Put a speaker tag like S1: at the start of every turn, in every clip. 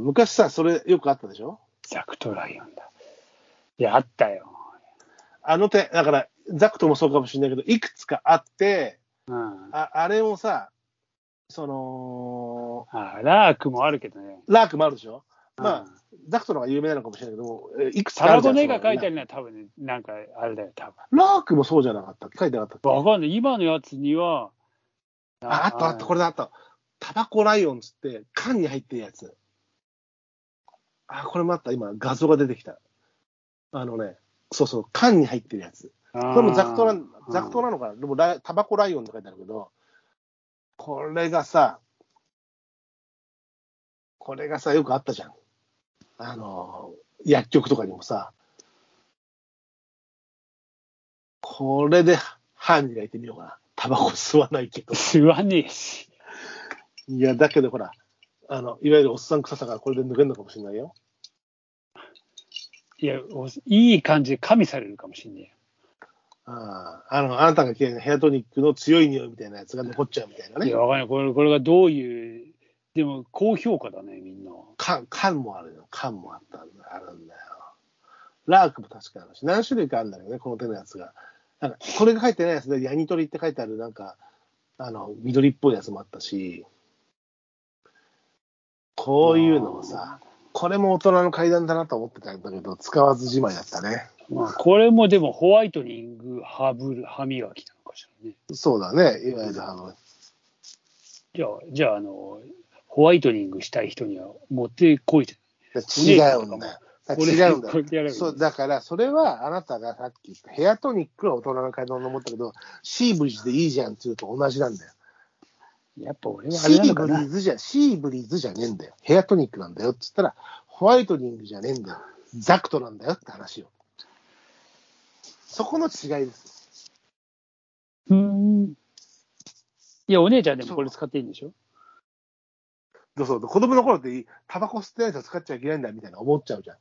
S1: さ、昔さ、それよくあったでしょ？
S2: ザクとライオンだ。いや、あったよ。
S1: あの手、だから、ザクトもそうかもしれないけど、いくつかあって、
S2: うん。
S1: ああれもさ、その、
S2: あラークもあるけどね。
S1: ラークもあるでしょ？まあ
S2: うん
S1: ザクトの方が有名なのかもしれないけどいくつか
S2: タラ
S1: あるじゃん
S2: ゴネが書いてあ
S1: る。
S2: るのは多分ね、なんかあれだよ、多分。
S1: ラークもそうじゃなかった書いてなかった
S2: わかんない。今のやつには、
S1: あ、あったあった、これだあった。タバコライオンつって、缶に入ってるやつ。あ、これもあった。今、画像が出てきた。あのね、そうそう、缶に入ってるやつ。
S2: こ
S1: これもザクトな、ザクト
S2: な
S1: なのかな？でもライ、タバコライオンって書いてあるけど、これがさ、これがさ、よくあったじゃん。あの、薬局とかにもさ、これで歯磨いてみようかな。タバコ吸わないけど。
S2: 吸わねえし。
S1: いや、だけどほら、あの、いわゆるおっさん臭さがこれで抜けるのかもしれないよ。
S2: いや、おいい感じで加味されるかもしんね
S1: ああ、あの、あなたが嫌いなヘアトニックの強い匂いみたいなやつが残っちゃうみたいな
S2: えよ。い
S1: ね
S2: や、。わかんない。これ、これがどういう、でも高評価だね、みんな。
S1: 缶、缶もあるよ。缶もあったんだ、あるんだよ。ラークも確かあるし、何種類かあるんだよね、この手のやつが。なんか、これが書いてないやつで、ヤニトリって書いてある、なんか、あの、緑っぽいやつもあったし、こういうのをさ、これも大人の階段だなと思ってたんだけど、使わずじまいだったね。
S2: まあ、これもでもホワイトニング、歯ブル、歯磨きなのかしらね。
S1: そうだね、いわゆるあの、
S2: じゃあ、じゃあ、あの、ホワイトニングしたい人には持ってこいと。
S1: 違うんだよ。違うんだよ。そう、だから、それはあなたがさっき言ったヘアトニックは大人の階段と思ったけど、シーブリーズでいいじゃんっていうと同じなんだよ。
S2: やっぱ俺はあ
S1: シー
S2: れなのかな。
S1: ブリーズじゃ、シーブリーズじゃねえんだよ。ヘアトニックなんだよって言ったら、ホワイトニングじゃねえんだよ。ザクトなんだよって話よ。そこの違いです。
S2: うーん。いや、お姉ちゃんでもこれ使っていいんでしょ？
S1: そうそう、子供の頃ってタバコ吸ってないと使っちゃいけないんだみたいな思っちゃうじゃん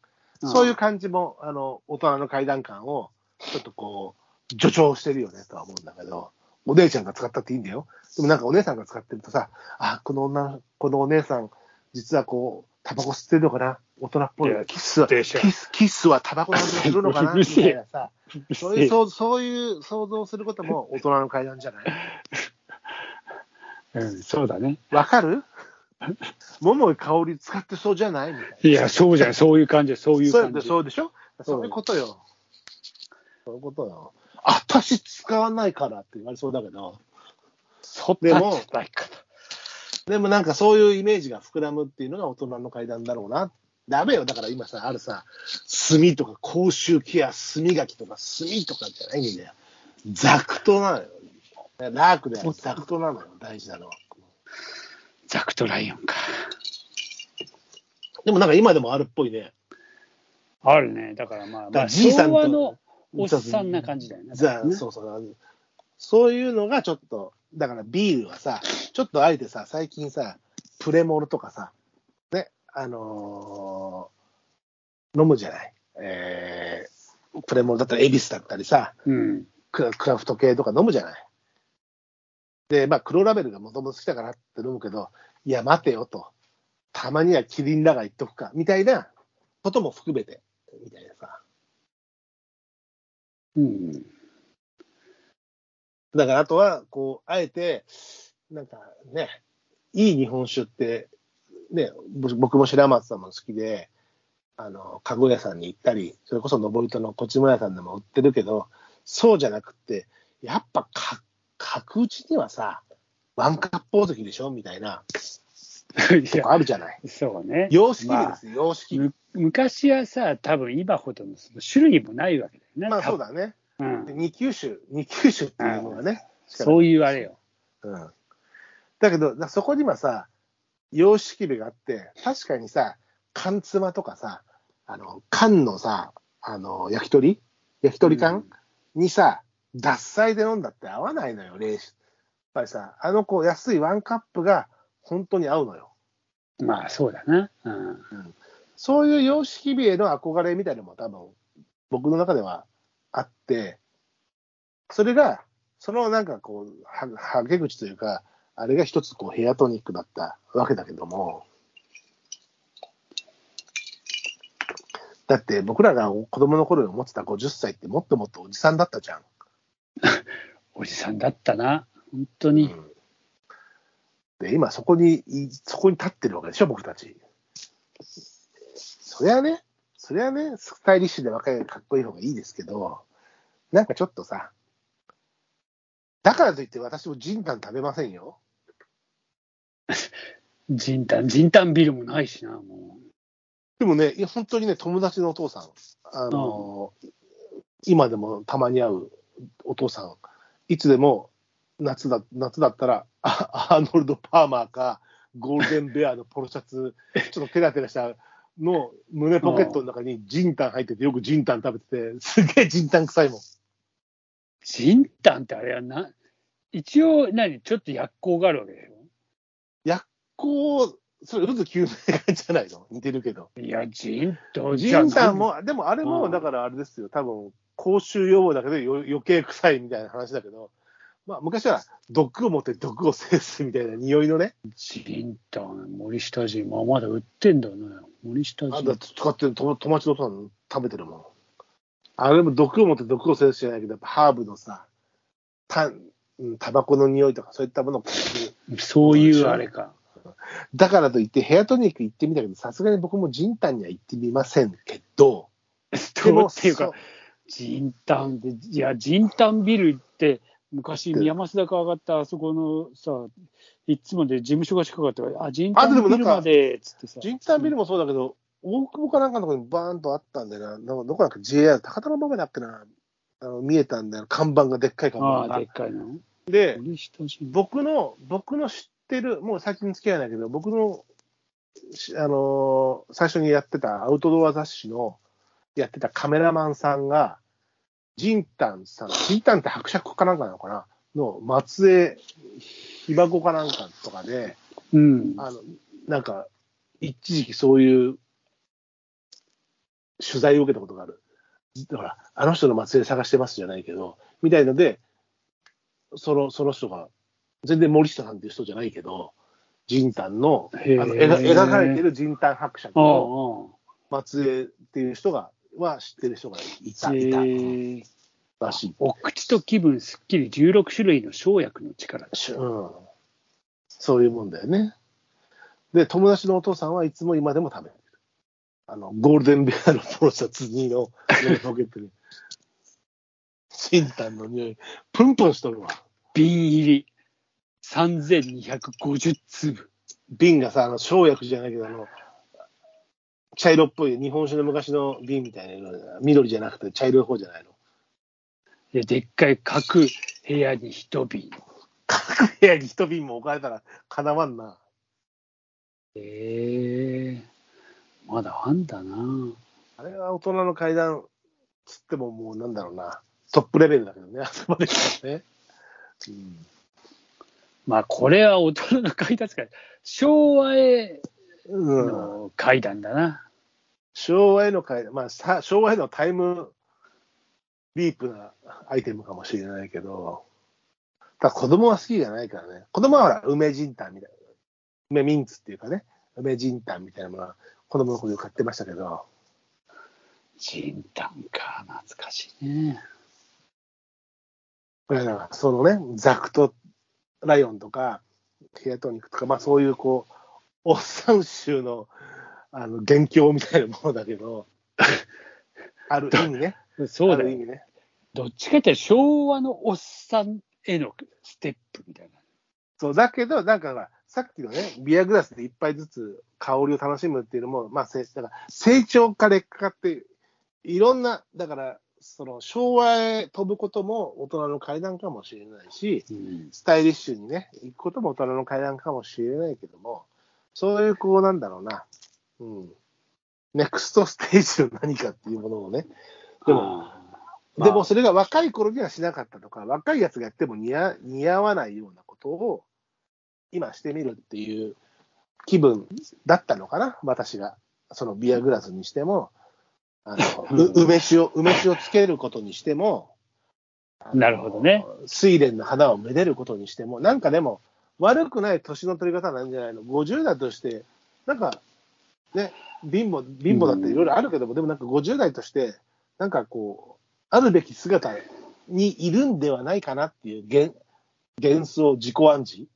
S1: そういう感じも、あの、大人の階段感を、ちょっとこう、助長してるよねとは思うんだけど、お姉ちゃんが使ったっていいんだよ。でもなんかお姉さんが使ってるとさ、あ、この女の、このお姉さん、実はこう、タバコ吸ってるのかな？大人っぽい
S2: いや。
S1: キスは、キス、キスはタバコの味がするのかな？みたいなさ、そういう、そうそういう想像することも大人の階段じゃない？
S2: うん、そうだね。
S1: わかる？桃井香り使ってそうじゃない？みたいな。
S2: いや、そうじゃん。そういう感じ。そういう感じ。
S1: そうでしょ？そういうことよ。そういうことよ。私使わないからって言われそうだけど、
S2: そ
S1: でも
S2: 使い方。
S1: でもなんかそういうイメージが膨らむっていうのが大人の階段だろうな。ダメよ。だから今さ、あるさ、炭とか口臭ケア、炭磨きとか炭とかじゃないんだよ。ザクトなのよ。ラークでザクトなのよ。大事なのは。
S2: ザクトライオンか。
S1: でもなんか今でもあるっぽいね。
S2: あるね。だからまあ、
S1: だから
S2: まあ、
S1: じいさんと
S2: 昭和のおっさんな感じだよね。ね
S1: そうそう。そういうのがちょっと、だからビールはさ、ちょっとあえてさ、最近さ、プレモルとかさ、ね、あのー飲むじゃない。えー、プレモルだったらエビスだったりさ、
S2: うん。
S1: クラクラフト系とか飲むじゃない。で、まあ、黒ラベルがもともと好きだからって飲むけど、いや、待てよと。たまにはキリンラガー言っとくか、みたいなことも含めて、みたいなさ。
S2: うん。
S1: だからあとは、こう、あえて、なんかね、いい日本酒って、ね、ぼ僕も白松さんも好きで、あの、かご屋さんに行ったり、それこそ登戸のこちも屋さんでも売ってるけど、そうじゃなくって、やっぱか、角打ちにはさ、ワンカップ大関でしょ？みたいな、あるじゃない。
S2: そうね。
S1: 様式美ですよ、様式美。
S2: む昔はさ、多分今ほどのその種類もないわけだよね。
S1: まあそう
S2: だ。
S1: だね。
S2: うん
S1: で。二級種、二級種っていうのがね。
S2: そういうあれよ。
S1: うん。だけど、だそこにはさ、様式美があって、確かにさ、缶妻とかさ、あの、缶のさ、あの、焼き鳥？焼き鳥缶、にさ、獺祭で飲んだって合わないのよ、冷酒。やっぱりさ、あのこう安いワンカップが本当に合うのよ。
S2: まあそうだな。うん。
S1: そういう様式美への憧れみたいなのも多分、僕の中ではあって、それが、そのなんかこう、は、はげ口というか、あれが一つこうヘアトニックだったわけだけども、だって僕らが子供の頃に思ってた50歳ってもっともっとおじさんだったじゃん。
S2: おじさんだったな、本当に。
S1: うんで、今そこに、いそこに立ってるわけでしょ、僕たち。そりゃね、そりゃね、スタイリッシュで若い、かっこいい方がいいですけど、なんかちょっとさ、だからといって私もジンタン食べませんよ。
S2: ジンタン、ジンタンビルもないしな、も
S1: でもね、いや本当にね、友達のお父さん、あの今でもたまに会うお父さん、いつでも夏だ夏だったら、あアーノルド・パーマーか、ゴールデンベアのポロシャツ、ちょっとテラテラしたの胸ポケットの中にジンタン入ってて、よくジンタン食べてて、すげえジンタン臭いもん。
S2: う。ジンタンってあれはな、一応何、ちょっと薬効があるわけでし
S1: 薬効、それ、渦救命感じゃないの？似てるけど。
S2: ょいや、ジンタン、
S1: ジンタン
S2: も。
S1: も、でもあれも、
S2: うん
S1: だからあれですよ、多分公衆用語だけどよ余計臭いみたいな話だけど、まあ、昔は毒を持って毒を制すみたいな匂いのね、
S2: ジンタン、森下人、まあ、まだ売ってんだね。森下
S1: あだ
S2: 人。
S1: 使ってる友友達のさん食べてるもん。あれも毒を持って毒を制すじゃないけど、やっぱハーブのさ、タタバコの匂いとかそういったものを
S2: そういうあれか。
S1: だからといってヘアトニック行ってみたけど、さすがに僕もジンタンには行ってみませんけど、で も
S2: どうっていうか、ジンタンで、いや、ジンタンビルって、昔、宮益坂上がったあそこのさ、いつもで事務所が近かったから、あ、ジンタンビルまで、つってさ。
S1: ジンタンビルもそうだけど、大久保かなんかのところにバーンとあったんだよな。なんかどこだっけ ?JR、高田の馬場だっけな。あの見えたんだよ。看板がでっかい看
S2: ああ、
S1: 板が
S2: でっ。かいの。
S1: で。僕の、僕の知ってる、もう最近付き合いないけど、僕の、しあのー最初にやってたアウトドア雑誌の、やってたカメラマンさんが、ジンタンさん、ジンタンって伯爵かなんかなのかな？の松江、ひばごかなんかとかで、
S2: うん。
S1: あの、なんか、一時期そういう取材を受けたことがある。だから、あの人の末裔探してますじゃないけど、みたいので、その、その人が、全然森下さんっていう人じゃないけど、ジンタンの、あの描描かれてるジンタン伯爵の
S2: ああ。
S1: 末裔っていう人が、は知ってる人がいた、
S2: え
S1: いた
S2: ー
S1: らしい。
S2: お口と気分すっきり16種類の生薬の力
S1: しうん。そういうもんだよね。で、友達のお父さんはいつも今でも食べてる。あの、ゴールデンベアのポロシャツ2の胸ポケットに。チンタンの匂い、プンプンしとるわ。
S2: 瓶入り3250粒。
S1: 瓶がさ、あの、生薬じゃないけど、あの、茶色っぽい日本酒の昔の瓶みたいな色で緑じゃなくて茶色い方じゃないの？
S2: ででっかい各部屋に一瓶。
S1: 各部屋に一瓶も置かれたらかなわんな。
S2: ええまだあんだな。
S1: あれは大人の階段つってももうなんだろうな。トップレベルだけどね、あそこまで来たらね。うん
S2: まあこれは大人の階段ですから、昭和へ
S1: うん、
S2: の階段だな。
S1: 昭和への階段、まあさ、昭和へのタイムリープなアイテムかもしれないけど、ただ子供は好きじゃないからね。子供はほら、梅ジンタンみたいな。梅ミンツっていうかね、梅ジンタンみたいなものは子供の頃よく買ってましたけど、
S2: ジンタンか、懐かしいね。
S1: これだからそのね、ザクとライオンとか、ヘアトニックとか、まあそういうこう、おっさん衆の、あの、元凶みたいなものだけど、ある意味ね。
S2: そうだよ。
S1: ある意味ね。
S2: どっちかって昭和のおっさんへのステップみたいな。
S1: そう、だけど、なんかさっきのね、ビアグラスで一杯ずつ香りを楽しむっていうのも、まあ、せだから成長か劣化って、いろんな、だから、その昭和へ飛ぶことも大人の階段かもしれないし、
S2: うん、
S1: スタイリッシュにね、行くことも大人の階段かもしれないけども、そういう、こう、なんだろうな、うん、ネクストステージの何かっていうものをね、でも、
S2: まあ
S1: でもそれが若い頃にはしなかったとか、若いやつがやっても似合似合わないようなことを今してみるっていう気分だったのかな、私が。そのビアグラスにしても、あのう梅酒を梅酒をつけることにしても、
S2: なるほどね。
S1: 睡蓮の花をめでることにしても、なんかでも悪くない年の取り方なんじゃないの ?50 だとして、なんかね、貧乏、貧乏だっていろいろあるけども、でもなんか50代として、なんかこう、あるべき姿にいるんではないかなっていう幻幻想、自己暗示